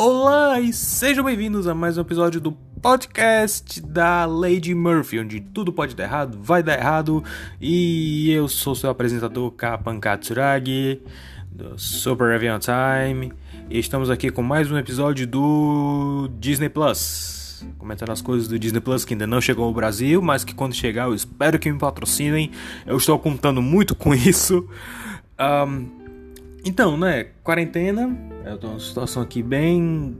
Olá e sejam bem-vindos a mais um episódio do podcast da Lady Murphy, onde tudo pode dar errado, vai dar errado, e eu sou seu apresentador Kapan Katsuragi, do Super Review Time, e estamos aqui com mais um episódio do Disney Plus. Comentando as coisas do Disney Plus que ainda não chegou ao Brasil, mas que quando chegar eu espero que me patrocinem. Eu estou contando muito com isso. Um, então, né, quarentena, é uma situação aqui bem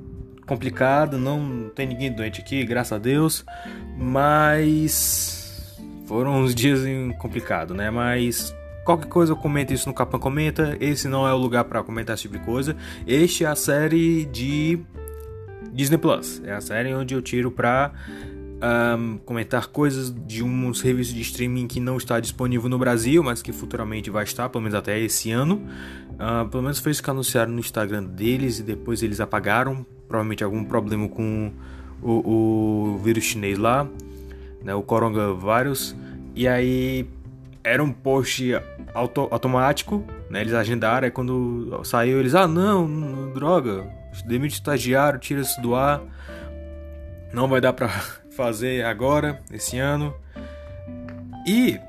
complicada, não tem ninguém doente aqui, graças a Deus, mas foram uns dias complicados, né? Mas qualquer coisa eu comento isso no Capan Comenta, esse não é o lugar para comentar esse tipo de coisa. Este é a série de Disney Plus, é a série onde eu tiro pra um, comentar coisas de um serviço de streaming que não está disponível no Brasil, mas que futuramente vai estar, pelo menos até esse ano. Uh, pelo menos foi isso que anunciaram no Instagram deles e depois eles apagaram. Provavelmente algum problema com o, o vírus chinês lá, né, o coronavírus. E aí era um post auto, automático, né, eles agendaram. Aí quando saiu, eles: Ah, não, droga, demite estagiário, tira isso do ar. Não vai dar pra fazer agora, esse ano. E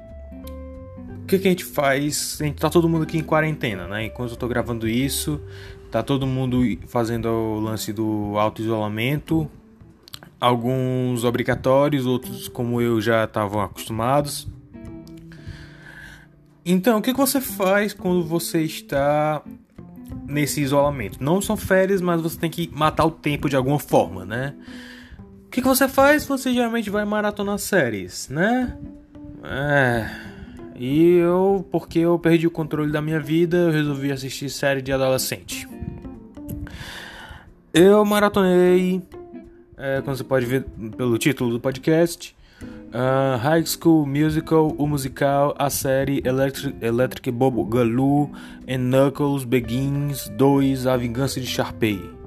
o que, que, a gente faz? A gente tá todo mundo aqui em quarentena, né? Enquanto eu tô gravando isso, tá todo mundo fazendo o lance do auto-isolamento. Alguns obrigatórios, outros como eu já estavam acostumados. Então, o que, que você faz quando você está nesse isolamento? Não são férias, mas você tem que matar o tempo de alguma forma, né? O que, que você faz? Você geralmente vai maratonar séries, né? É. E eu, porque eu perdi o controle da minha vida, eu resolvi assistir série de adolescente. Eu maratonei, é, como você pode ver pelo título do podcast, uh, High School Musical, o musical, a série Electric, Electric Boogaloo and Knuckles Begins 2, A Vingança de Sharpay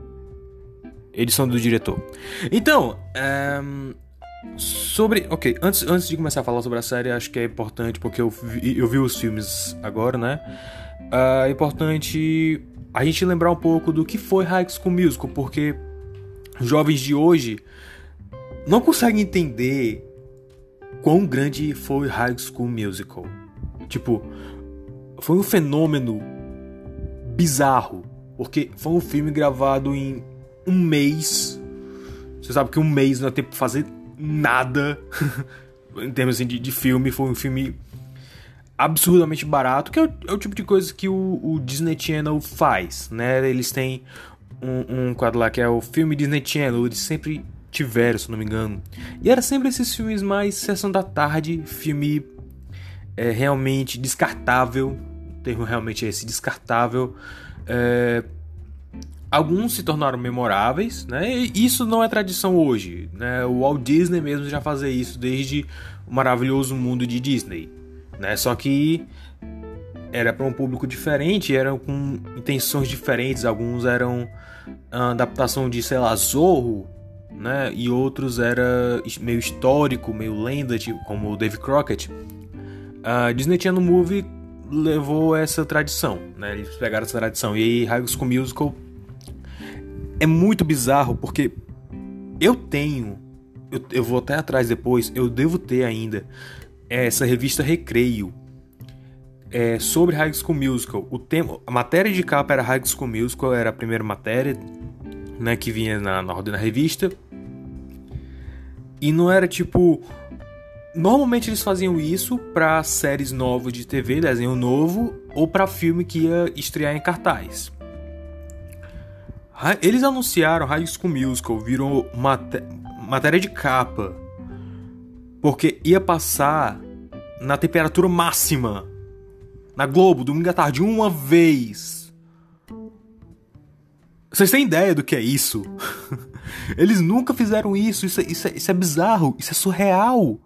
edição do diretor. Então, um, sobre. Ok, antes, antes de começar a falar sobre a série, acho que é importante, porque eu vi, eu vi os filmes agora, né? Uh, é importante a gente lembrar um pouco do que foi High School Musical, porque jovens de hoje não conseguem entender quão grande foi High School Musical. Tipo, foi um fenômeno bizarro, porque foi um filme gravado em um mês. Você sabe que um mês não é tempo pra fazer nada. em termos assim, de, de, filme, foi um filme absurdamente barato, que é o, é o tipo de coisa que o, o, Disney Channel faz, né? Eles têm um, um, quadro lá que é o filme Disney Channel, eles sempre tiveram, se não me engano. E era sempre esses filmes mais sessão da tarde, filme é, realmente descartável, o termo realmente é esse, descartável. É, Alguns se tornaram memoráveis, né? E isso não é tradição hoje, né? O Walt Disney mesmo já fazia isso desde o maravilhoso mundo de Disney, né? Só que era para um público diferente, eram com intenções diferentes. Alguns eram adaptação de, sei lá, Zorro, né? E outros era meio histórico, meio lenda, tipo, como o Dave Crockett. A Disney Channel Movie levou essa tradição, né? Eles pegaram essa tradição. E aí High School Musical é muito bizarro porque eu tenho, eu, eu vou até atrás depois, eu devo ter ainda essa revista Recreio é, sobre High School Musical. O tema, a matéria de capa era High School Musical, era a primeira matéria né, que vinha na, na ordem da revista. E não era tipo. Normalmente eles faziam isso para séries novas de TV, desenho novo, ou para filme que ia estrear em cartaz. Eles anunciaram High School Musical, virou maté matéria de capa. Porque ia passar na temperatura máxima. Na Globo, domingo à tarde, uma vez. Vocês têm ideia do que é isso? Eles nunca fizeram isso. Isso, é, isso, é, isso é bizarro. Isso é surreal.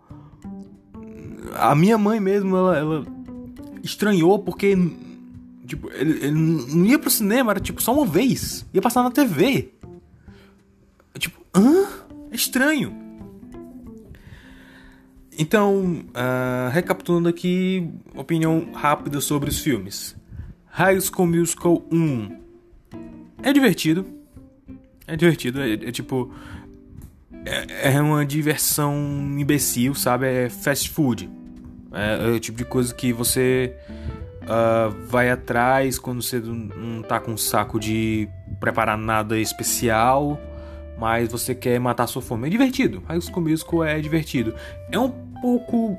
A minha mãe mesmo, ela, ela estranhou porque tipo, ele, ele não ia pro cinema, era tipo só uma vez. Ia passar na TV. Tipo, hã? É estranho. Então, uh, recapitulando aqui, opinião rápida sobre os filmes. High School Musical 1 é divertido. É divertido, é, é tipo. É, é, uma diversão imbecil, sabe? É fast food. É, é o tipo de coisa que você uh, vai atrás quando você não tá com saco de preparar nada especial, mas você quer matar sua fome. É divertido. High School Musical é divertido. É um pouco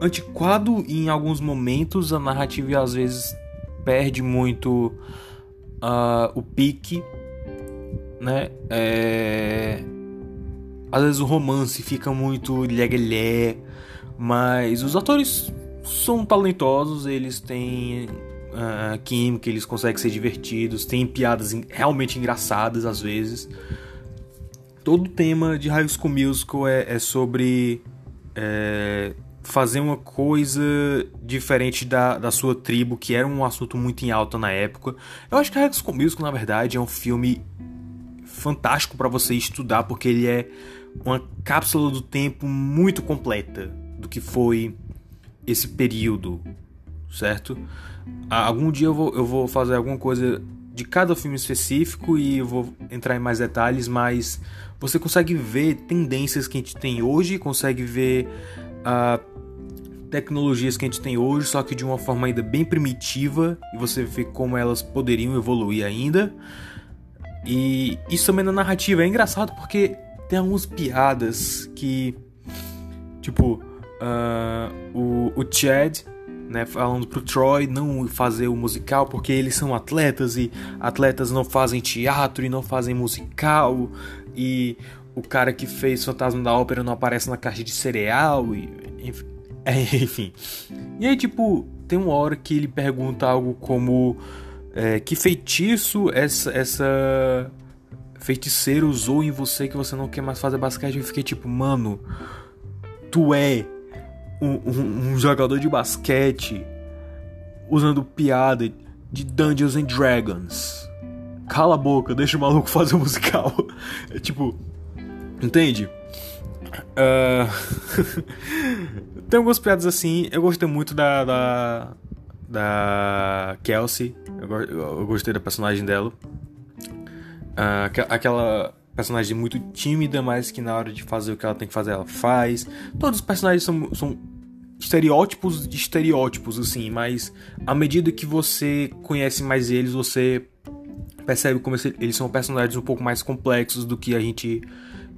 antiquado em alguns momentos, a narrativa às vezes perde muito uh, o pique, né? É... Às vezes o romance fica muito lé mas os atores são talentosos, eles têm uh, química, eles conseguem ser divertidos, têm piadas realmente engraçadas às vezes. Todo o tema de High School Musical é, é sobre é, fazer uma coisa diferente da, da sua tribo, que era um assunto muito em alta na época. Eu acho que High School Musical, na verdade, é um filme fantástico para você estudar, porque ele é uma cápsula do tempo muito completa do que foi esse período, certo? Algum dia eu vou, eu vou fazer alguma coisa de cada filme específico e eu vou entrar em mais detalhes, mas você consegue ver tendências que a gente tem hoje, consegue ver uh, tecnologias que a gente tem hoje, só que de uma forma ainda bem primitiva, e você vê como elas poderiam evoluir ainda. E isso também na narrativa é engraçado porque tem algumas piadas que, tipo, uh, o, o Chad, né, falando pro Troy não fazer o musical porque eles são atletas e atletas não fazem teatro e não fazem musical e o cara que fez Fantasma da Ópera não aparece na caixa de cereal e enfim. É, enfim. E aí tipo, tem uma hora que ele pergunta algo como é, que feitiço essa essa feiticeira usou em você que você não quer mais fazer basquete? Eu fiquei tipo, mano, tu é um, um, jogador de basquete usando piada de Dungeons and Dragons. Cala a boca, deixa o maluco fazer o musical. É tipo, entende? Uh... Tem algumas piadas assim. Eu gostei muito da. da, da Kelsey. Eu, eu, gostei da personagem dela. Uh, aquela personagem muito tímida, mas que na hora de fazer o que ela tem que fazer, ela faz. Todos os personagens são, são estereótipos de estereótipos, assim, mas à medida que você conhece mais eles, você percebe como eles são personagens um pouco mais complexos do que a gente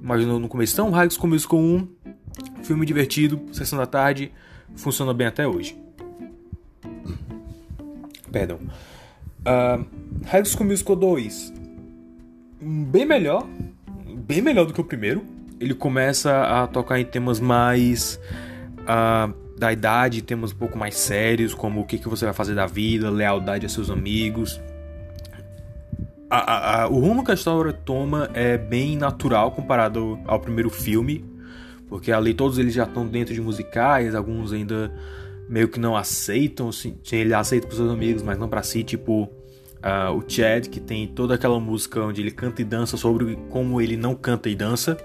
imaginou no começo. Então, High School Musical 1, filme divertido, sessão da tarde, funciona bem até hoje. Perdão. Uh, High School Musical 2, bem melhor, bem melhor do que o primeiro. Ele começa a tocar em temas mais uh, da idade, temas um pouco mais sérios, como o que, que você vai fazer da vida, lealdade a seus amigos. A, a, a, o rumo que a história toma é bem natural comparado ao primeiro filme, porque ali todos eles já estão dentro de musicais, alguns ainda meio que não aceitam, assim, ele aceita para seus amigos, mas não para si, tipo uh, o Chad, que tem toda aquela música onde ele canta e dança sobre como ele não canta e dança.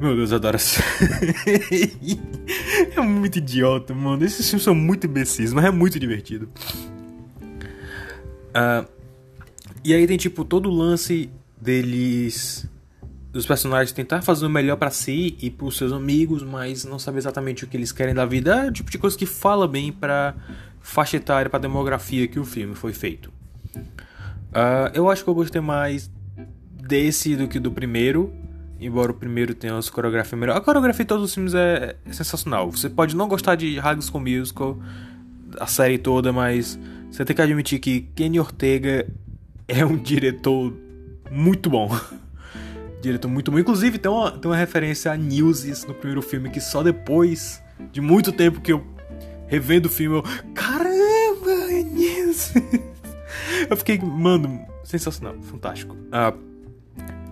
Meu Deus, eu adoro essa. é muito idiota, mano. Esses filmes são muito imbecis, mas é muito divertido. Uh, e aí tem, tipo, todo o lance deles. Dos personagens tentar fazer o melhor para si e pros seus amigos, mas não saber exatamente o que eles querem da vida. É o tipo de coisa que fala bem pra faixa etária, pra demografia que o filme foi feito. Uh, eu acho que eu gostei mais desse do que do primeiro. Embora o primeiro tenha uma coreografia melhor. A coreografia de todos os filmes é, é sensacional. Você pode não gostar de High School Musical, a série toda, mas você tem que admitir que Kenny Ortega é um diretor muito bom. diretor muito bom. Inclusive, tem uma, tem uma referência a Newsies no primeiro filme que só depois de muito tempo que eu revendo o filme eu. Caramba, é Newsies! eu fiquei, mano, sensacional, fantástico. Uh,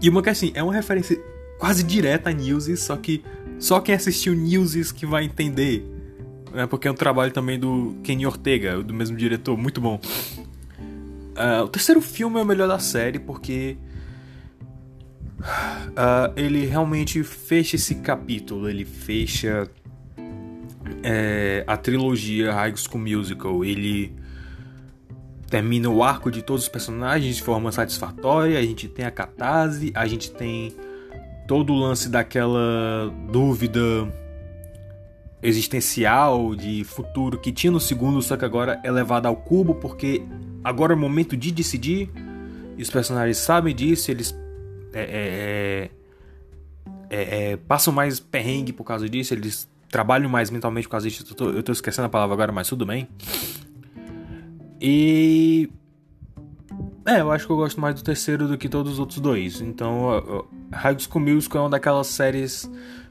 e uma que assim, é uma referência quase direta a Newsies, só que só quem assistiu Newsies que vai entender. né? Porque é um trabalho também do Kenny Ortega, do mesmo diretor, muito bom. Uh, o terceiro filme é o melhor da série porque uh, ele realmente fecha esse capítulo, ele fecha é, a trilogia High School Musical. Ele termina o arco de todos os personagens de forma satisfatória. A gente tem a catarse, a gente tem todo o lance daquela dúvida existencial de futuro que tinha no segundo, só que agora é levada ao cubo porque agora é o momento de decidir. E os personagens sabem disso, eles é, é, é, é passam mais perrengue por causa disso, eles trabalham mais mentalmente por causa disso. Eu tô, eu tô esquecendo a palavra agora, mas tudo bem. E. É, eu acho que eu gosto mais do terceiro do que todos os outros dois. Então, High School Musical é uma daquelas séries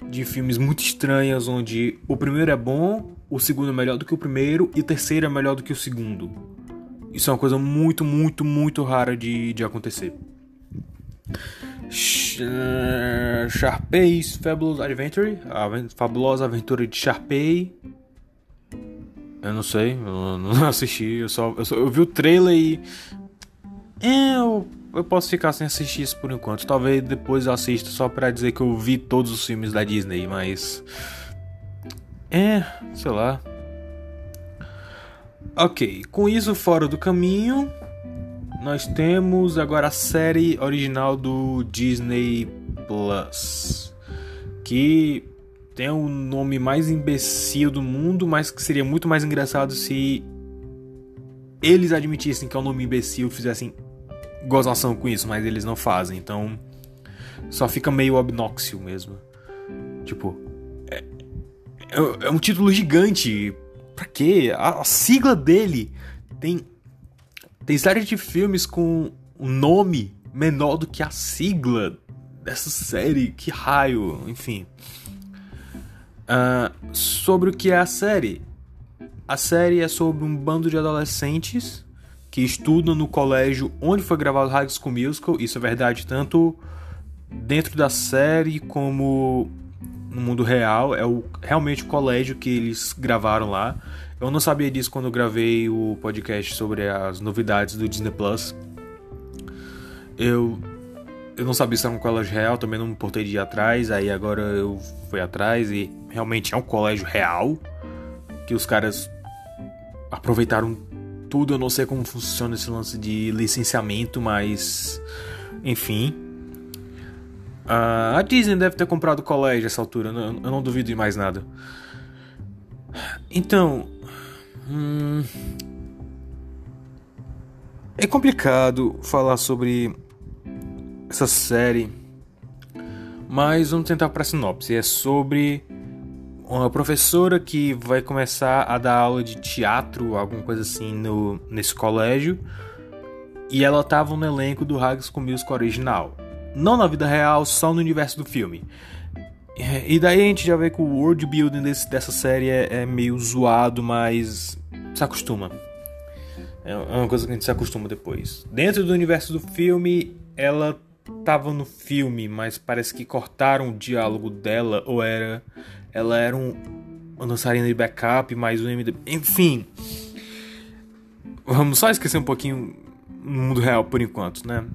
de filmes muito estranhas onde o primeiro é bom, o segundo é melhor do que o primeiro e o terceiro é melhor do que o segundo. Isso é uma coisa muito, muito, muito rara de, de acontecer. Sharpay's Fabulous Adventure, a fabulosa aventura de Sharpay. Eu não sei, eu não assisti, eu só, eu só eu vi o trailer e é, eu, eu posso ficar sem assistir isso por enquanto. Talvez depois eu assista só para dizer que eu vi todos os filmes da Disney, mas é, sei lá. Ok, com isso fora do caminho, nós temos agora a série original do Disney Plus, que tem o nome mais imbecil do mundo, mas que seria muito mais engraçado se eles admitissem que é um nome imbecil, fizessem gozação com isso, mas eles não fazem, então só fica meio obnoxio mesmo. Tipo, é, é, é um título gigante Pra quê? A, a sigla dele tem. Tem série de filmes com um nome menor do que a sigla dessa série. Que raio, enfim. Uh, sobre o que é a série? A série é sobre um bando de adolescentes que estudam no colégio onde foi gravado High School Musical. Isso é verdade tanto dentro da série como no mundo real, é o, realmente o colégio que eles gravaram lá. Eu não sabia disso quando gravei o podcast sobre as novidades do Disney Plus. Eu eu não sabia se era um colégio real, também não me importei de ir atrás, aí agora eu fui atrás e realmente é um colégio real que os caras aproveitaram tudo, eu não sei como funciona esse lance de licenciamento, mas enfim, Uh, a Disney deve ter comprado o colégio nessa altura, eu não, eu não duvido de mais nada. Então. Hum, é complicado falar sobre essa série, mas vamos tentar para sinopse. É sobre uma professora que vai começar a dar aula de teatro, alguma coisa assim, no, nesse colégio, e ela estava no elenco do High School Musical original não na vida real, só no universo do filme. É, e daí a gente já vê que o world building desse, dessa série é, é, meio zoado, mas se acostuma. É, é uma coisa que a gente se acostuma depois. Dentro do universo do filme, ela tava no filme, mas parece que cortaram o diálogo dela, ou era. Ela era um, uma dançarina de backup, mais um MD. Enfim. Vamos só esquecer um pouquinho no mundo real por enquanto, né?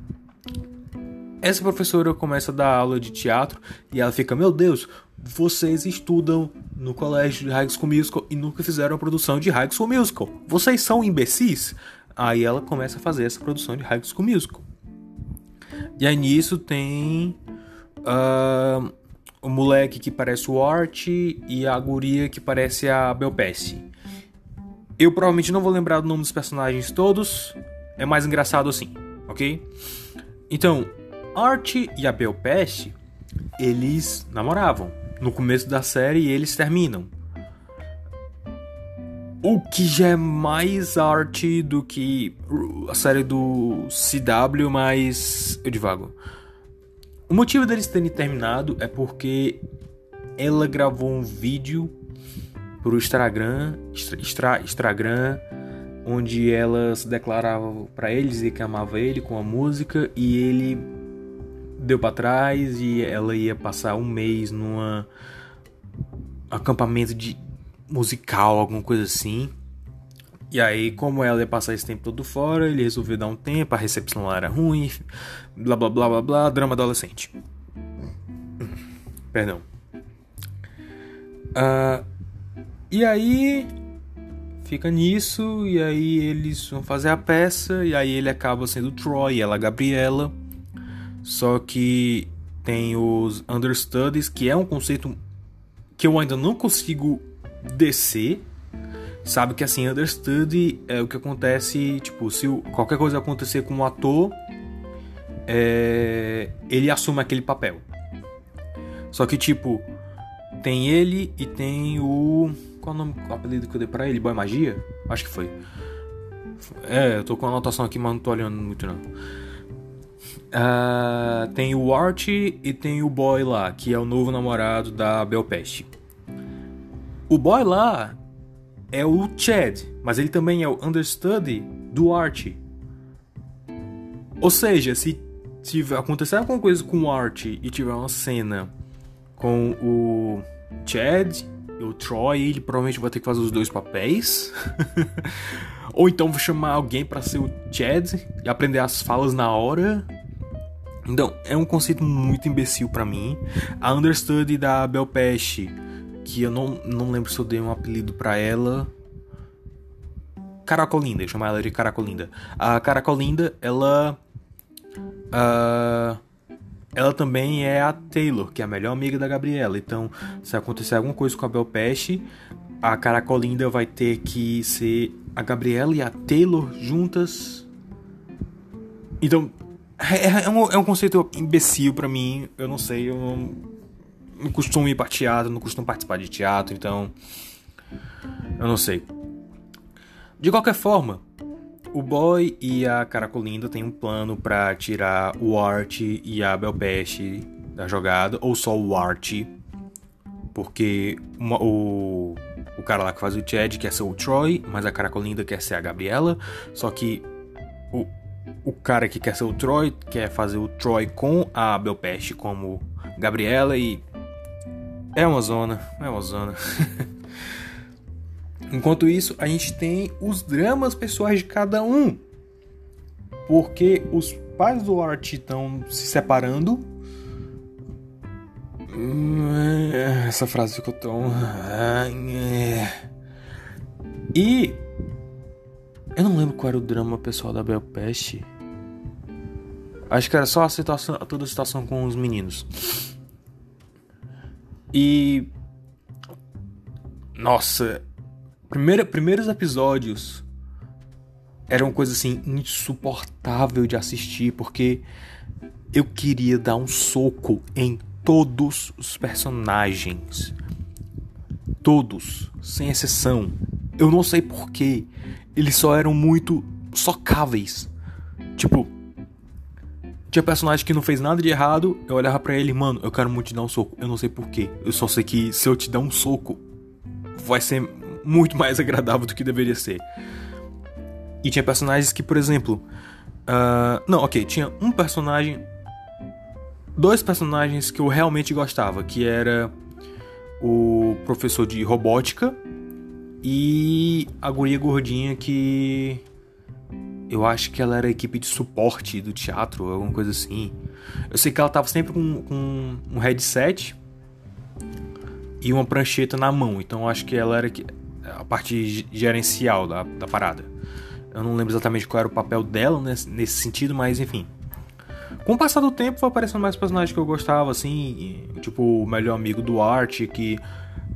Essa professora começa a dar aula de teatro e ela fica: Meu Deus, vocês estudam no colégio de High School Musical e nunca fizeram a produção de High School Musical. Vocês são imbecis? Aí ela começa a fazer essa produção de High School Musical. E aí nisso tem uh, o moleque que parece o Art e a guria que parece a Belpesse. Eu provavelmente não vou lembrar do nome dos personagens todos, é mais engraçado assim, ok? Então, Art e a Belpeste, eles namoravam. No começo da série eles terminam. O que já é mais arte do que a série do CW, mas eu divago. O motivo deles terem terminado é porque ela gravou um vídeo pro Instagram, Instagram, onde ela se declarava para ele dizer que amava ele com a música e ele deu para trás e ela ia passar um mês num acampamento de musical, alguma coisa assim. E aí, como ela ia passar esse tempo todo fora, ele resolveu dar um tempo, a recepção lá era ruim, blá blá blá blá blá, drama adolescente. Perdão. Uh, e aí, fica nisso, e aí eles vão fazer a peça, e aí ele acaba sendo Troy, ela Gabriela. Só que tem os understudies, que é um conceito que eu ainda não consigo descer sabe que assim, understudy é o que acontece, tipo, se qualquer coisa acontecer com um ator, é, ele assume aquele papel. Só que, tipo, tem ele e tem o. Qual é o nome, o apelido que eu dei pra ele? Boy Magia? Acho que foi. É, eu tô com a anotação aqui, mas não tô olhando muito não. Uh, tem o Art e tem o Boy lá, que é o novo namorado da Belpeste. O Boy lá, é o Chad, mas ele também é o understudy do Archie. Ou seja, se tiver, acontecer alguma coisa com o Archie e tiver uma cena com o Chad e o Troy, ele provavelmente vai ter que fazer os dois papéis. Ou então vou chamar alguém para ser o Chad e aprender as falas na hora. Então, é um conceito muito imbecil para mim. A understudy da Bel Pesci que eu não, não lembro se eu dei um apelido para ela. Caracolinda, chamar ela de Caracolinda. A Caracolinda, ela. Uh, ela também é a Taylor, que é a melhor amiga da Gabriela. Então, se acontecer alguma coisa com a Bel Peste, a Caracolinda vai ter que ser a Gabriela e a Taylor juntas. Então, é, é, um, é um conceito imbecil para mim. Eu não sei, eu não, não costumo ir pra teatro, não costumo participar de teatro, então. Eu não sei. De qualquer forma, o Boy e a Caracolinda têm um plano para tirar o Art e a Belpeste da jogada, ou só o Art, porque uma, o, o cara lá que faz o Chad quer ser o Troy, mas a Caracolinda quer ser a Gabriela, só que o, o cara que quer ser o Troy quer fazer o Troy com a Belpeste como Gabriela e é uma zona, é uma zona. Enquanto isso, a gente tem os dramas pessoais de cada um. Porque os pais do Art estão se separando. Essa frase ficou tão. E. Eu não lembro qual era o drama pessoal da Bel Peste. Acho que era só a situação, toda a situação com os meninos. E. Nossa, Primeira, primeiros episódios eram coisa assim insuportável de assistir porque eu queria dar um soco em todos os personagens. Todos, sem exceção. Eu não sei porquê. Eles só eram muito socáveis. Tipo, tinha personagem que não fez nada de errado. Eu olhava para ele, mano, eu quero muito te dar um soco. Eu não sei porquê. Eu só sei que se eu te dar um soco, vai ser muito mais agradável do que deveria ser. E tinha personagens que, por exemplo. Uh, não, ok, tinha um personagem. Dois personagens que eu realmente gostava, que era o professor de robótica e a guria gordinha que. Eu acho que ela era equipe de suporte do teatro, alguma coisa assim. Eu sei que ela tava sempre com, com um headset e uma prancheta na mão. Então eu acho que ela era a parte gerencial da, da parada. Eu não lembro exatamente qual era o papel dela nesse, nesse sentido, mas enfim. Com o passar do tempo, foi aparecendo mais personagens que eu gostava, assim, tipo o melhor amigo do Art, que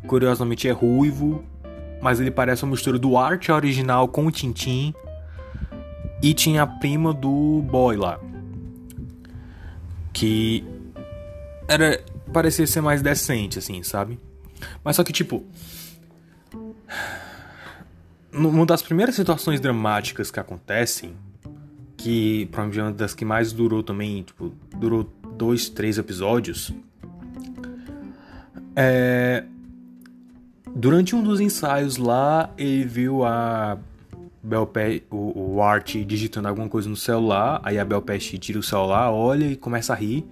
curiosamente é ruivo, mas ele parece uma mistura do Art original com o Tintin. E tinha a prima do Boy lá, que era parecia ser mais decente, assim, sabe? Mas só que tipo, uma das primeiras situações dramáticas que acontecem, que provavelmente é uma das que mais durou também, tipo, durou dois, três episódios, é... Durante um dos ensaios lá, ele viu a Belpe, o, o Art digitando alguma coisa no celular, aí a Belpeste tira o celular, olha e começa a rir.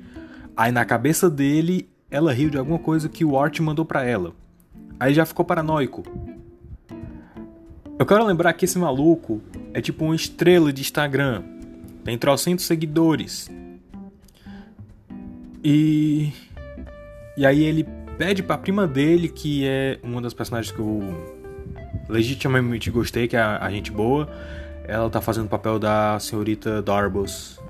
Aí na cabeça dele, ela riu de alguma coisa que o Art mandou para ela. Aí já ficou paranoico. Eu quero lembrar que esse maluco é tipo uma estrela de Instagram. Tem trocentos seguidores. E. E aí ele pede pra prima dele, que é uma das personagens que eu legitimamente gostei, que é a, a gente boa. Ela tá fazendo o papel da senhorita Darbus.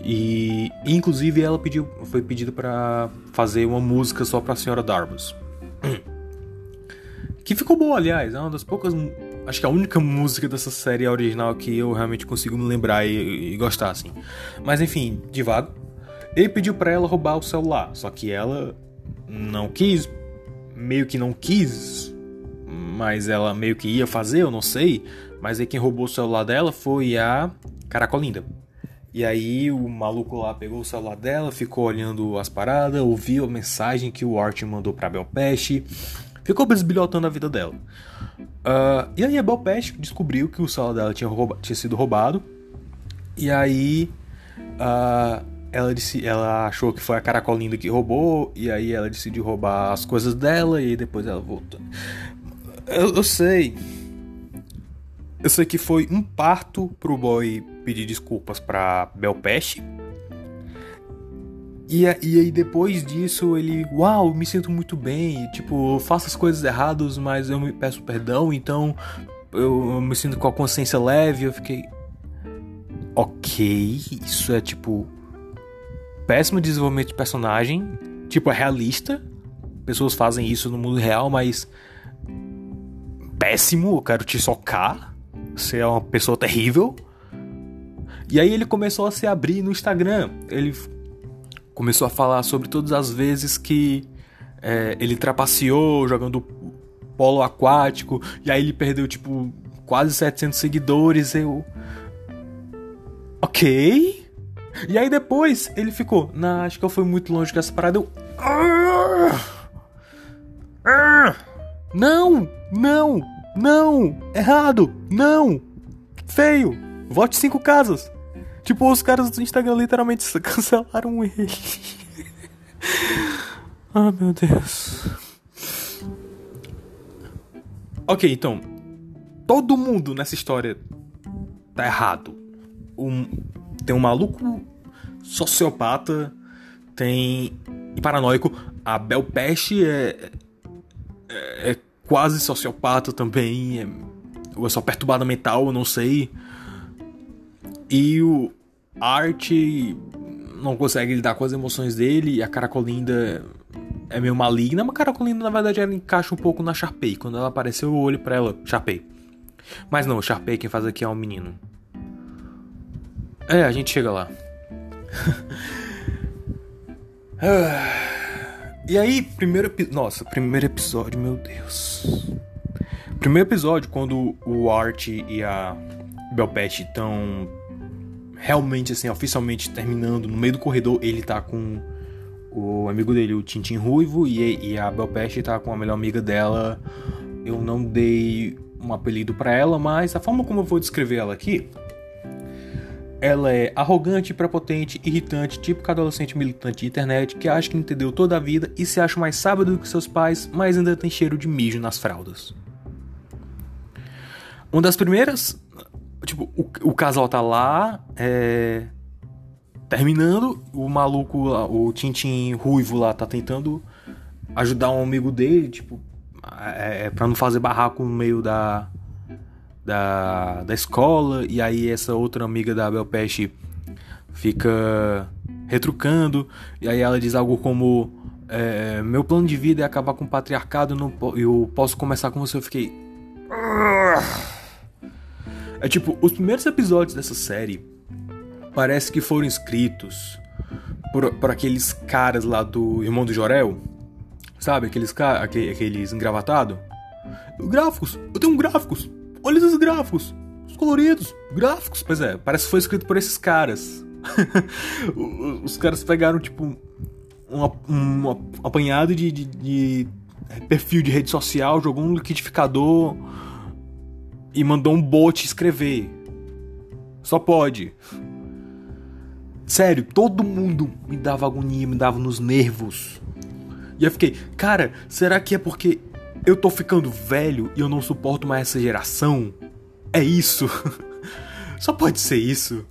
E inclusive ela pediu, foi pedido para fazer uma música só pra senhora Darbus. Que ficou boa, aliás, é uma das poucas. Acho que a única música dessa série original que eu realmente consigo me lembrar e, e gostar, assim. Mas enfim, de vago. Ele pediu para ela roubar o celular, só que ela não quis, meio que não quis, mas ela meio que ia fazer, eu não sei. Mas aí quem roubou o celular dela foi a Caracolinda. E aí o maluco lá pegou o celular dela, ficou olhando as paradas, ouviu a mensagem que o Art mandou pra Belpeste, ficou bisbilhotando a vida dela. Uh, e aí a Belpeste descobriu que o celular dela tinha, tinha sido roubado. E aí uh, ela, disse, ela achou que foi a Caracolinda que roubou. E aí ela decidiu roubar as coisas dela e depois ela voltou. Eu, eu sei. Eu sei que foi um parto pro boy pedir desculpas pra Belpeste. E, e aí depois disso ele, uau, me sinto muito bem, tipo, eu faço as coisas erradas, mas eu me peço perdão, então eu, eu me sinto com a consciência leve, eu fiquei OK, isso é tipo péssimo desenvolvimento de personagem, tipo é realista. Pessoas fazem isso no mundo real, mas péssimo, eu quero te socar. Você é uma pessoa terrível. E aí ele começou a se abrir no Instagram. Ele começou a falar sobre todas as vezes que é, ele trapaceou jogando polo aquático. E aí ele perdeu, tipo, quase 700 seguidores. Eu. Ok. E aí depois ele ficou. Não, acho que eu fui muito longe com essa parada. Eu. Ah! Ah! Não! Não! Não! Errado! Não! Feio! Vote cinco casas! Tipo, os caras do Instagram literalmente cancelaram ele. ah, meu Deus. Ok, então. Todo mundo nessa história tá errado. Um, tem um maluco sociopata, tem. e paranoico. A Belpeste é, é, é quase sociopata também. É, ou é só perturbada mental, eu não sei. E o Art não consegue lidar com as emoções dele. E a Caracolinda é meio maligna. Mas a Caracolinda, na verdade, ela encaixa um pouco na Sharpay. Quando ela apareceu, eu olho pra ela, Sharpay. Mas não, Sharpay quem faz aqui é um menino. É, a gente chega lá. E aí, primeiro episódio. Nossa, primeiro episódio, meu Deus. Primeiro episódio, quando o Art e a Belpet estão realmente, assim, oficialmente terminando, no meio do corredor, ele tá com o amigo dele, o Tintin Ruivo, e, e a Belpeste tá com a melhor amiga dela. Eu não dei um apelido para ela, mas a forma como eu vou descrever ela aqui ela é arrogante, prepotente, irritante, típico adolescente militante de internet que acha que entendeu toda a vida e se acha mais sábio do que seus pais, mas ainda tem cheiro de mijo nas fraldas. Uma das primeiras. Tipo, o, o casal tá lá, é, terminando, o maluco, o Tintin ruivo lá, tá tentando ajudar um amigo dele, tipo, é, é, pra não fazer barraco no meio da, da, da escola, e aí essa outra amiga da Abel Peste fica retrucando, e aí ela diz algo como: é, Meu plano de vida é acabar com o patriarcado, não, eu posso começar com você. Eu fiquei. É tipo, os primeiros episódios dessa série parece que foram escritos por, por aqueles caras lá do Irmão do Jorel, sabe? Aqueles, aqueles engravatados. Gráficos, eu tenho gráficos. Olha esses gráficos, os coloridos, gráficos. Pois é, parece que foi escrito por esses caras. os caras pegaram, tipo, um, um, apanhado de, de, de, perfil de rede social, jogou um liquidificador e mandou um bot escrever. Só pode. Sério, todo mundo me dava agonia, me dava nos nervos. E eu fiquei, cara, será que é porque eu tô ficando velho e eu não suporto mais essa geração? É isso? Só pode ser isso.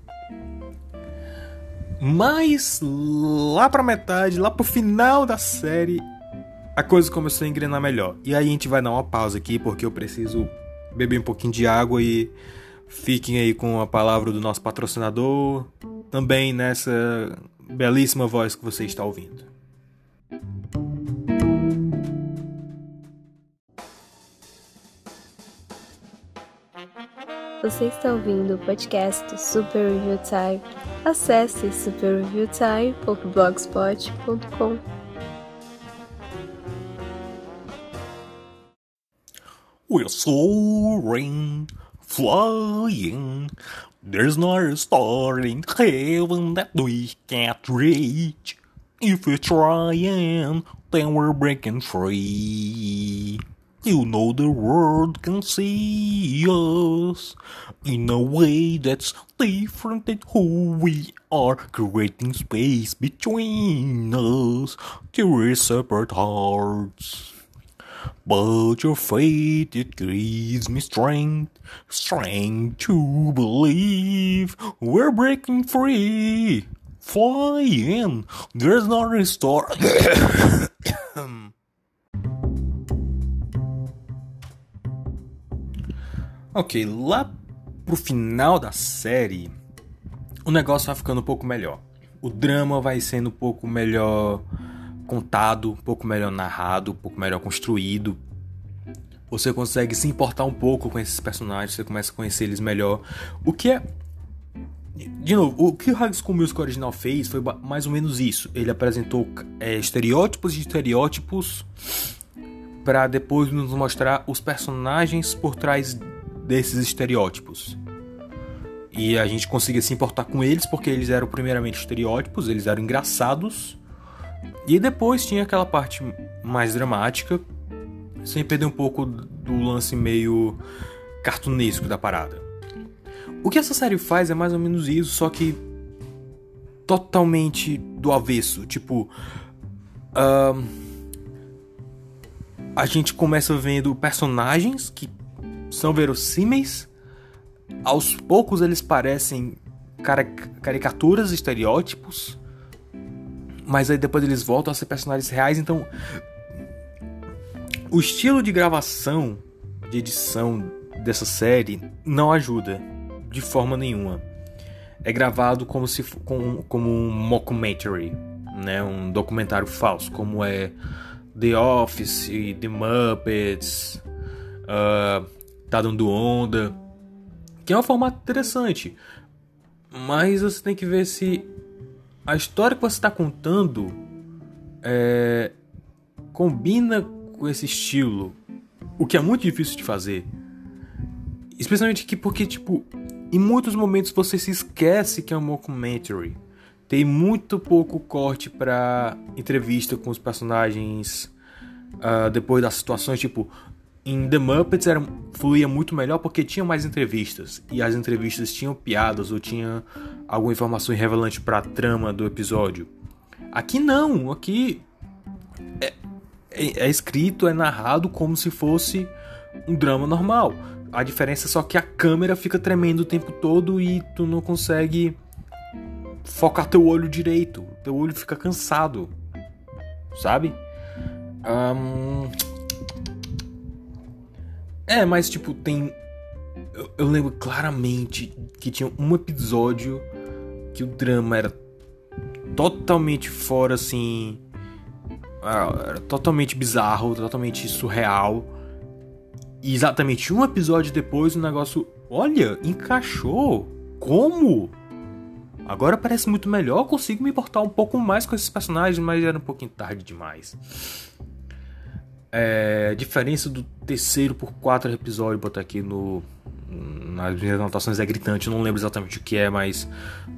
Mas lá pra metade, lá pro final da série, a coisa começou a engrenar melhor. E aí a gente vai dar uma pausa aqui porque eu preciso beber um pouquinho de água e fiquem aí com a palavra do nosso patrocinador, também nessa belíssima voz que você está ouvindo. Você está ouvindo o podcast Super Review Time. Acesse superreviewtime.blogspot.com. We're soaring, flying. There's not a star in heaven that we can't reach. If we try then we're breaking free. You know the world can see us in a way that's different than who we are, creating space between us, two separate hearts. But your faith, it gives me strength, strength to believe we're breaking free. Flying, there's not a star. Ok, lá pro final da série, o negócio vai ficando um pouco melhor. O drama vai sendo um pouco melhor contado, um pouco melhor narrado, um pouco melhor construído. Você consegue se importar um pouco com esses personagens, você começa a conhecer eles melhor. O que é. De novo, o que o High School Musical original fez foi mais ou menos isso. Ele apresentou é, estereótipos de estereótipos para depois nos mostrar os personagens por trás desses estereótipos. E a gente conseguia se importar com eles porque eles eram primeiramente estereótipos, eles eram engraçados. E depois tinha aquela parte mais dramática, sem perder um pouco do lance meio cartunesco da parada. O que essa série faz é mais ou menos isso, só que totalmente do avesso. Tipo, uh, a gente começa vendo personagens que são verossímeis. Aos poucos eles parecem caricaturas, estereótipos. Mas aí depois eles voltam a ser personagens reais. Então, o estilo de gravação, de edição dessa série não ajuda de forma nenhuma. É gravado como se como, como um mockumentary, né, um documentário falso, como é The Office, The Muppets, uh, tá dando onda, que é um formato interessante. Mas você tem que ver se a história que você está contando é, combina com esse estilo, o que é muito difícil de fazer. Especialmente que porque tipo, em muitos momentos você se esquece que é um mockumentary. Tem muito pouco corte para entrevista com os personagens uh, depois das situações, tipo, em The Muppets era, fluía muito melhor porque tinha mais entrevistas. E as entrevistas tinham piadas ou tinha alguma informação irrelevante para a trama do episódio. Aqui não, aqui é, é, é, escrito, é narrado como se fosse um drama normal. A diferença é só que a câmera fica tremendo o tempo todo e tu não consegue focar teu olho direito. Teu olho fica cansado. Sabe? Um, é, mas tipo, tem. Eu, eu, lembro claramente que tinha um episódio que o drama era totalmente fora, assim. Ah, era totalmente bizarro, totalmente surreal. E exatamente um episódio depois o negócio. Olha, encaixou! Como? Agora parece muito melhor, consigo me importar um pouco mais com esses personagens, mas era um pouquinho tarde demais. É, diferença do terceiro por quatro episódios, botar aqui no nas minhas anotações é gritante, eu não lembro exatamente o que é, mas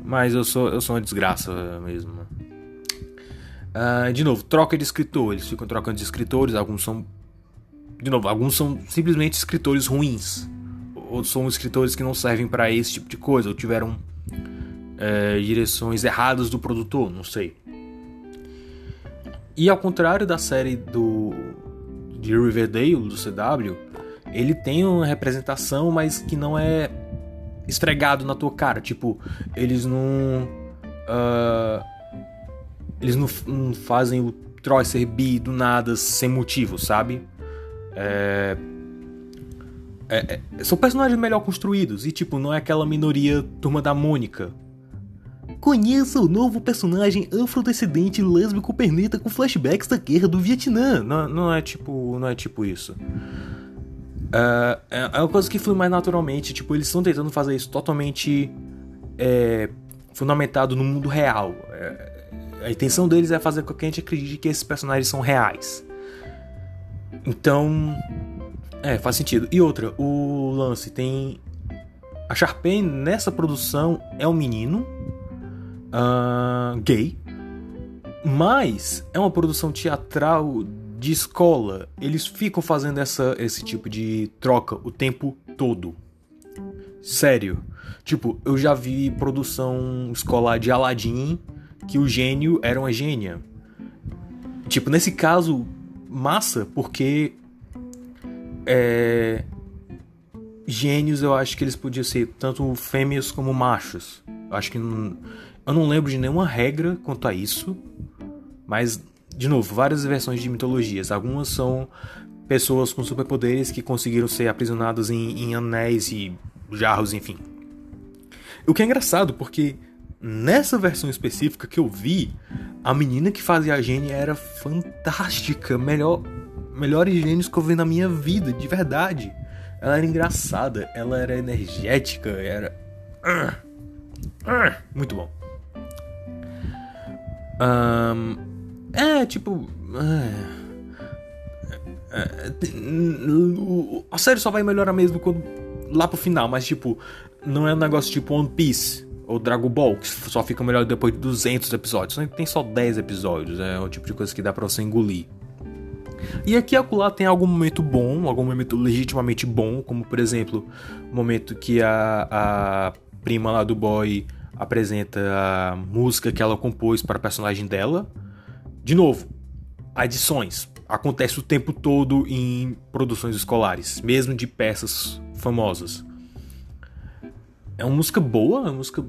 mas eu sou eu sou uma desgraça mesmo. Uh, de novo, troca de escritores, ficam trocando de escritores, alguns são de novo, alguns são simplesmente escritores ruins, ou são escritores que não servem para esse tipo de coisa, ou tiveram é, direções erradas do produtor, não sei. E ao contrário da série do de Riverdale, do CW, ele tem uma representação, mas que não é esfregado na tua cara. Tipo, eles não. Uh, eles não, não, fazem o Troy ser bi do nada, sem motivo, sabe? É, é, é, são personagens melhor construídos e, tipo, não é aquela minoria turma da Mônica. Conheça o novo personagem afrodescendente lésbico perneta com flashbacks da guerra do Vietnã. Não, não é tipo. Não é tipo isso. Uh, é, é uma coisa que flui mais naturalmente. Tipo, eles estão tentando fazer isso totalmente é, fundamentado no mundo real. É, a intenção deles é fazer com que a gente acredite que esses personagens são reais. Então, é, faz sentido. E outra, o lance tem. A Sharpay nessa produção é um menino uh, gay, mas é uma produção teatral de escola. Eles ficam fazendo essa, esse tipo de troca o tempo todo. Sério. Tipo, eu já vi produção escolar de Aladdin que o gênio era uma gênia. Tipo, nesse caso, massa, porque é, gênios eu acho que eles podiam ser tanto fêmeas como machos. Eu acho que eu não lembro de nenhuma regra quanto a isso, mas de novo, várias versões de mitologias. Algumas são pessoas com superpoderes que conseguiram ser aprisionadas em, em anéis e jarros, enfim. O que é engraçado, porque nessa versão específica que eu vi, a menina que fazia a gênia era fantástica, melhor melhores gênios que eu vi na minha vida, de verdade. Ela era engraçada, ela era energética, era. Muito bom. Um, é, tipo. É, é, a série só vai melhorar mesmo quando, lá pro final, mas tipo, não é um negócio tipo One Piece ou Dragon Ball, que só fica melhor depois de 200 episódios. Tem só 10 episódios, é o tipo de coisa que dá pra você engolir. E aqui e acolá tem algum momento bom, algum momento legitimamente bom, como por exemplo, o momento que a, a prima lá do boy apresenta a música que ela compôs para a personagem dela. De novo, adições. Acontece o tempo todo em produções escolares, mesmo de peças famosas. É uma música boa, é uma música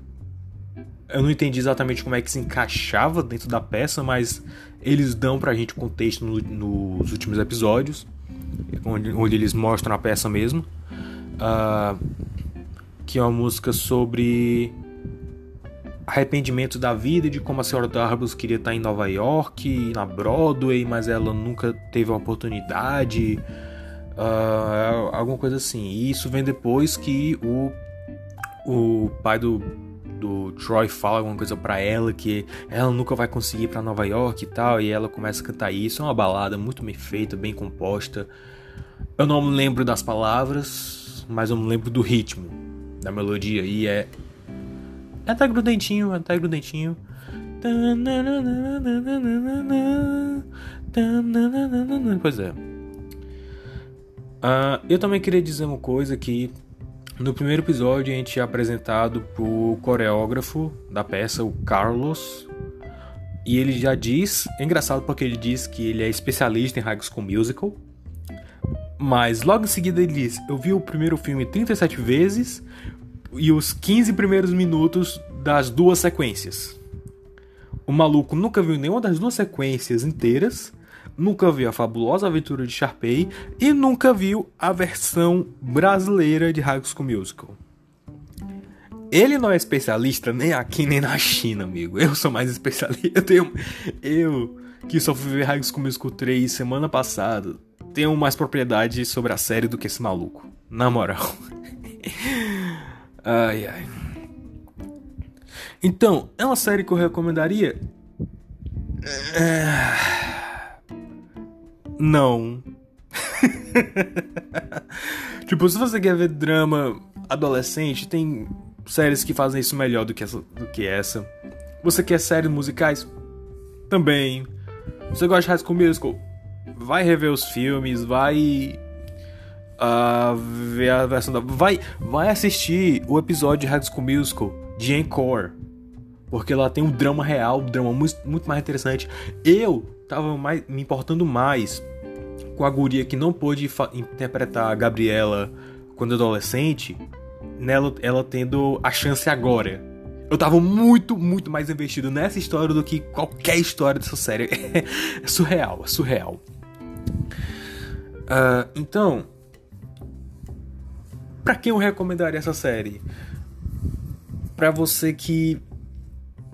eu não entendi exatamente como é que se encaixava dentro da peça, mas eles dão pra gente contexto no, nos últimos episódios, onde, onde, eles mostram a peça mesmo. Uh, que é uma música sobre arrependimento da vida e de como a senhora Darbus queria estar em Nova York, na Broadway, mas ela nunca teve a oportunidade. Uh, alguma coisa assim. E isso vem depois que o, o pai do do Troy fala alguma coisa para ela que ela nunca vai conseguir para Nova York e tal, e ela começa a cantar isso. É uma balada muito bem feita, bem composta. Eu não me lembro das palavras, mas eu me lembro do ritmo, da melodia e é é até grudentinho, até grudentinho. Pois é. Uh, eu também queria dizer uma coisa que no primeiro episódio, a gente é apresentado pro coreógrafo da peça, o Carlos. E ele já diz, é engraçado porque ele diz que ele é especialista em High School Musical. Mas logo em seguida ele diz: Eu vi o primeiro filme 37 vezes e os 15 primeiros minutos das duas sequências. O maluco nunca viu nenhuma das duas sequências inteiras nunca viu a fabulosa aventura de Sharpay e nunca viu a versão brasileira de High School Musical. Ele não é especialista nem aqui nem na China, amigo. Eu sou mais especialista. Eu, tenho, eu que só fui ver High School Musical 3 semana passada, tenho mais propriedade sobre a série do que esse maluco. Na moral. ai, ai. Então, é uma série que eu recomendaria? É... Não. tipo, se você quer ver drama adolescente, tem séries que fazem isso melhor do que essa. Do que essa. Você quer séries musicais? Também. Você gosta de High School Musical? Vai rever os filmes, vai uh, ver a versão da. Vai, vai assistir o episódio de High School Musical de Encore. Porque lá tem um drama real, um drama muito, muito mais interessante. Eu tava mais, me importando mais com a guria que não pôde interpretar a Gabriela quando adolescente, nela ela tendo a chance agora. Eu tava muito, muito mais investido nessa história do que qualquer história dessa série. é surreal, é surreal. Uh, então, para quem eu recomendaria essa série? Para você que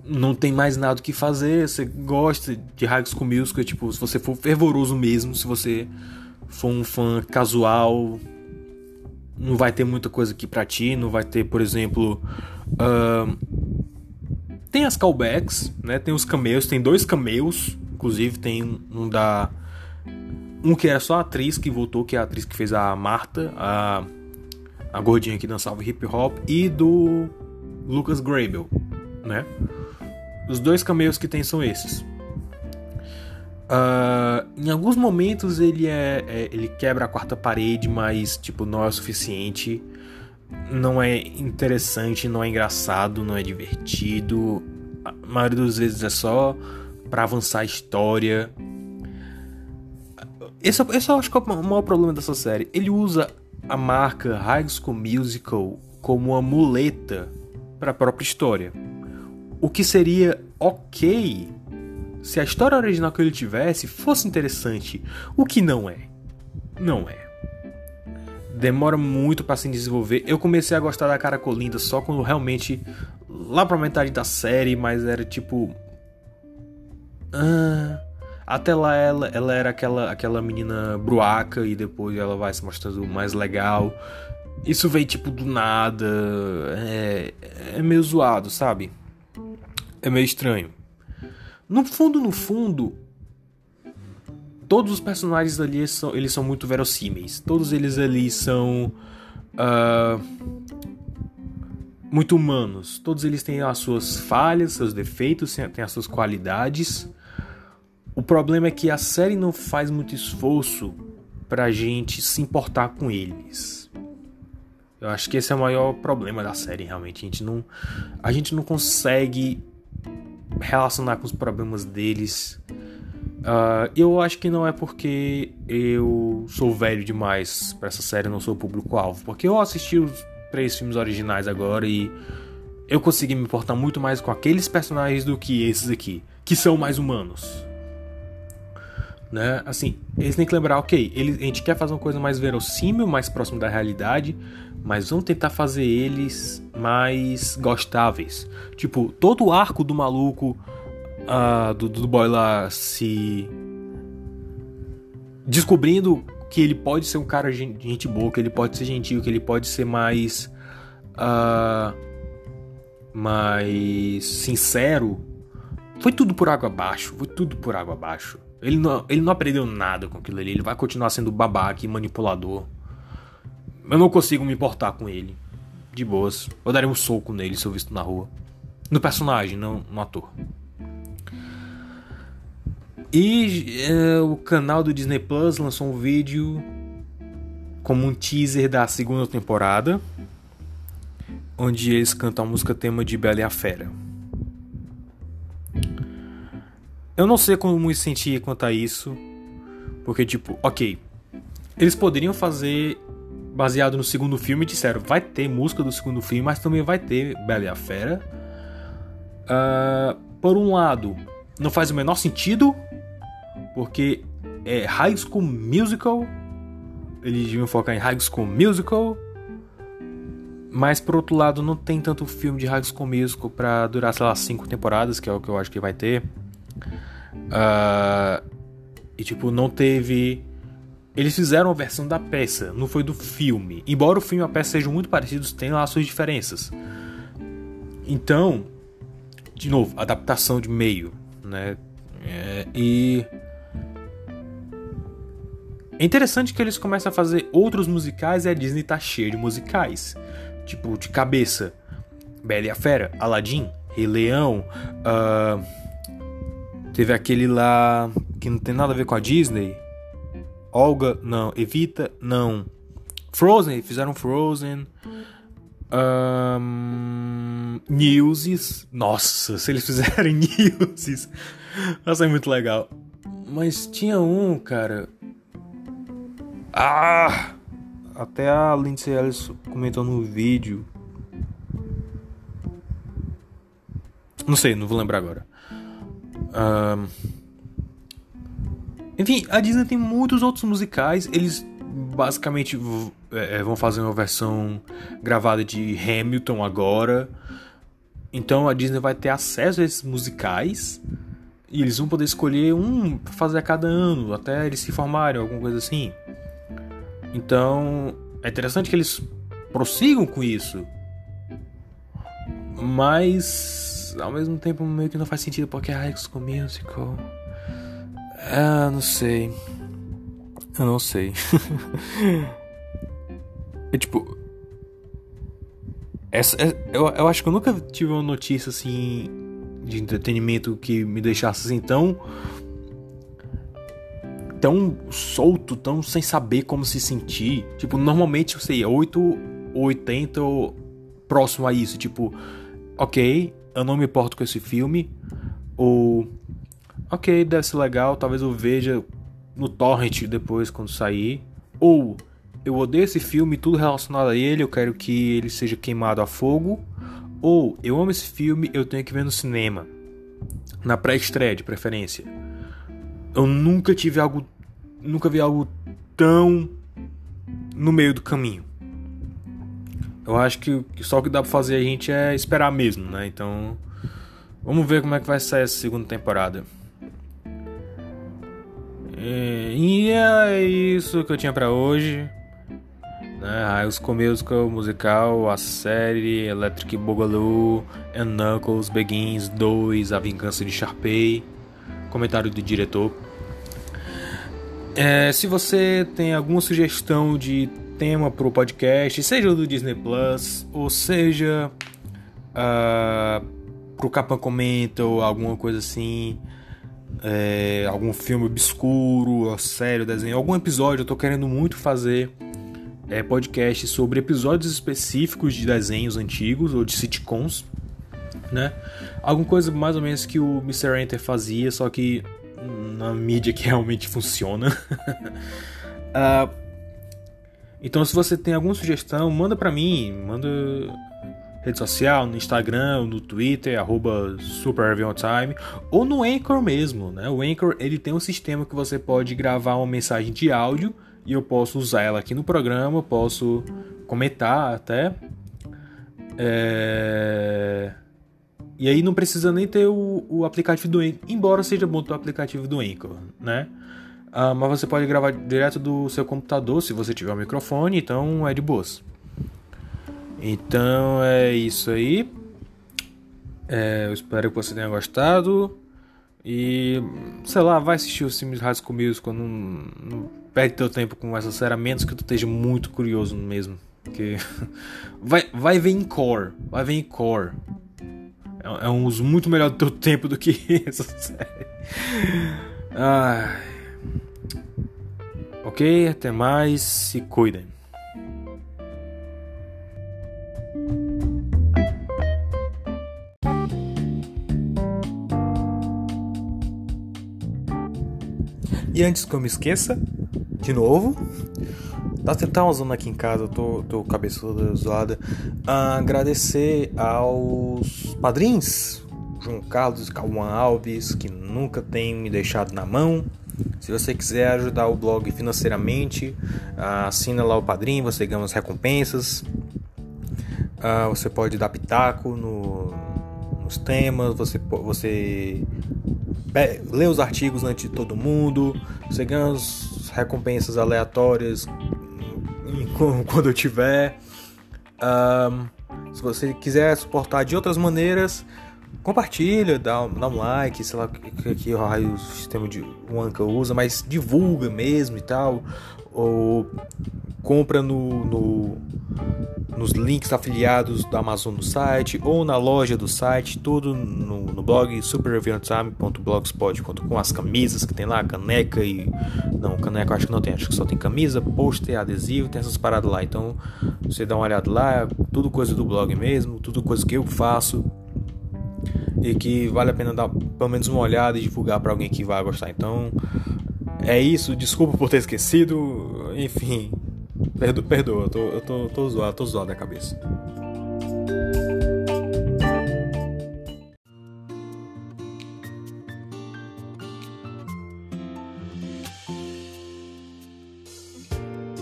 não tem mais nada o que fazer, você gosta de High School Musical, tipo, se você for fervoroso mesmo, se você for um fã casual, não vai ter muita coisa aqui pra ti, não vai ter, por exemplo, uh, tem as callbacks, né? Tem os cameos, tem dois cameos, inclusive tem um da um que era só a atriz que voltou, que é a atriz que fez a Marta, a a gordinha que dançava hip hop e do Lucas Grabel, né? Os dois cameos que tem são esses. Uh, em alguns momentos ele é, é, ele quebra a quarta parede, mas tipo não é o suficiente. Não é interessante, não é engraçado, não é divertido. A maioria das vezes é só para avançar a história. Esse, esse eu acho que é o maior problema dessa série. Ele usa a marca High School Musical como uma muleta para a própria história. O que seria ok se a história original que ele tivesse fosse interessante, o que não é. Não é. Demora muito para se desenvolver. Eu comecei a gostar da cara Colinda só quando realmente lá pra metade da série, mas era tipo ah, até lá ela, ela era aquela, aquela menina bruaca e depois ela vai se mostrando mais legal. Isso veio tipo do nada. É, é meio zoado, sabe? É meio estranho. No fundo, no fundo, todos os personagens ali são, eles são muito verossímeis. Todos eles ali são uh, muito humanos. Todos eles têm as suas falhas, seus defeitos, têm as suas qualidades. Problema é que a série não faz muito esforço pra gente se importar com eles. Eu acho que esse é o maior problema da série, realmente. A gente não, a gente não consegue relacionar com os problemas deles. Uh, eu acho que não é porque eu sou velho demais para essa série, não sou público-alvo. Porque eu assisti os três filmes originais agora e eu consegui me importar muito mais com aqueles personagens do que esses aqui, que são mais humanos né? Assim, eles têm que lembrar, ok, eles, a gente quer fazer uma coisa mais verossímil, mais próximo da realidade, mas vamos tentar fazer eles mais gostáveis. Tipo, todo o arco do maluco, uh, do, do boy lá se descobrindo que ele pode ser um cara gente boa, que ele pode ser gentil, que ele pode ser mais uh, mais sincero, foi tudo por água abaixo, foi tudo por água abaixo. Ele não, ele não aprendeu nada com aquilo ali. Ele vai continuar sendo babaca e manipulador. Eu não consigo me importar com ele. De boas. Eu daria um soco nele se eu visto na rua. No personagem, não no ator. E é, o canal do Disney Plus lançou um vídeo como um teaser da segunda temporada, onde eles cantam a música tema de Bela e a Fera. Eu não sei como me sentir quanto a isso. Porque, tipo, ok. Eles poderiam fazer baseado no segundo filme disseram: vai ter música do segundo filme, mas também vai ter Bela e a Fera. Uh, por um lado, não faz o menor sentido, porque é High School Musical. Eles deviam focar em High School Musical. Mas por outro lado, não tem tanto filme de High School Musical pra durar, sei lá, cinco temporadas, que é o que eu acho que vai ter. Uh, e tipo, não teve. Eles fizeram a versão da peça, não foi do filme. Embora o filme e a peça sejam muito parecidos, tem lá suas diferenças. Então, de novo, adaptação de meio, né? É, e é interessante que eles começam a fazer outros musicais e a Disney tá cheia de musicais. Tipo, de cabeça. Bela e a Fera, Aladdin, Rei Leão, uh, Teve aquele lá que não tem nada a ver com a Disney. Olga, não. Evita, não. Frozen, fizeram Frozen. Um, newses. Nossa, se eles fizerem newses, vai ser muito legal. Mas tinha um, cara. Ah! Até a Lindsay Ellis comentou no vídeo. Não sei, não vou lembrar agora. Enfim, a Disney tem muitos outros musicais. Eles basicamente é, vão fazer uma versão gravada de Hamilton agora. Então a Disney vai ter acesso a esses musicais. E eles vão poder escolher um pra fazer a cada ano, até eles se formarem, alguma coisa assim. Então é interessante que eles prossigam com isso. Mas ao mesmo tempo meio que não faz sentido porque é High School Musical. Ah, não sei. Eu não sei. é tipo. Essa, é, eu, eu acho que eu nunca tive uma notícia assim de entretenimento que me deixasse assim tão. tão solto, tão sem saber como se sentir. Tipo, normalmente eu sei, 8 ou 80 ou próximo a isso. Tipo, ok, eu não me importo com esse filme. Ou. Ok, deve ser legal, talvez eu veja no torrent depois quando sair. Ou eu odeio esse filme, tudo relacionado a ele, eu quero que ele seja queimado a fogo. Ou eu amo esse filme, eu tenho que ver no cinema. Na pré-estreia, de preferência. Eu nunca tive algo. Nunca vi algo tão no meio do caminho. Eu acho que só o que dá pra fazer a gente é esperar mesmo, né? Então. Vamos ver como é que vai sair essa segunda temporada. E é isso que eu tinha para hoje. Né? Os Musical, musical, a série Electric Boogaloo, and Knuckles, Begins 2, A Vingança de Sharpay. Comentário do diretor. É, se você tem alguma sugestão de tema para o podcast, seja do Disney Plus, ou seja uh, pro Capan Comenta ou alguma coisa assim, é, algum filme obscuro, sério, desenho, algum episódio. Eu tô querendo muito fazer é, podcast sobre episódios específicos de desenhos antigos ou de sitcoms, né? Alguma coisa mais ou menos que o Mr. Enter fazia, só que na mídia que realmente funciona. uh, então, se você tem alguma sugestão, manda para mim, manda rede social, no Instagram, no Twitter, arroba ou no Anchor mesmo, né? O Anchor, ele tem um sistema que você pode gravar uma mensagem de áudio e eu posso usar ela aqui no programa, posso comentar até. É... E aí não precisa nem ter o, o aplicativo do Anchor, embora seja bom ter o aplicativo do Anchor, né? Ah, mas você pode gravar direto do seu computador se você tiver um microfone, então é de boas. Então é isso aí. É, eu espero que você tenha gostado. E sei lá, vai assistir os filmes High School Musical. Não, não perde teu tempo com essa série, a menos que tu esteja muito curioso mesmo. Porque vai, vai ver em core. Vai ver em core. É, é um uso muito melhor do teu tempo do que essa série. Ah. Ok, até mais. Se cuidem. E antes que eu me esqueça, de novo, tá, tá uma aqui em casa, eu tô, tô cabeça toda zoada. Agradecer aos padrinhos, João Carlos e Cauã Alves, que nunca tem me deixado na mão. Se você quiser ajudar o blog financeiramente, uh, assina lá o padrinho, você ganha as recompensas. Uh, você pode dar pitaco no, nos temas, você, você lê os artigos antes de todo mundo, você ganha as recompensas aleatórias quando eu tiver. Um, se você quiser suportar de outras maneiras, compartilha, dá, dá um like, sei lá que, que raio o sistema de One que usa, mas divulga mesmo e tal. Ou compra no, no, nos links afiliados da Amazon no site ou na loja do site, tudo no, no blog superreviewtime.blogspot.com, as camisas que tem lá, caneca e. Não, caneca eu acho que não tem, acho que só tem camisa, pôster, adesivo, tem essas paradas lá. Então você dá uma olhada lá, tudo coisa do blog mesmo, tudo coisa que eu faço e que vale a pena dar pelo menos uma olhada e divulgar para alguém que vai gostar. Então é isso, desculpa por ter esquecido, enfim, perdo, perdoa, eu tô, eu tô, tô zoado, tô zoado da cabeça.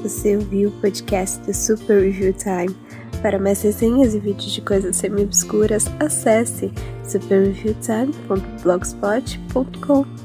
Você ouviu o podcast do Super Review Time. Para mais resenhas e vídeos de coisas semi-obscuras, acesse superreviewtime.blogspot.com.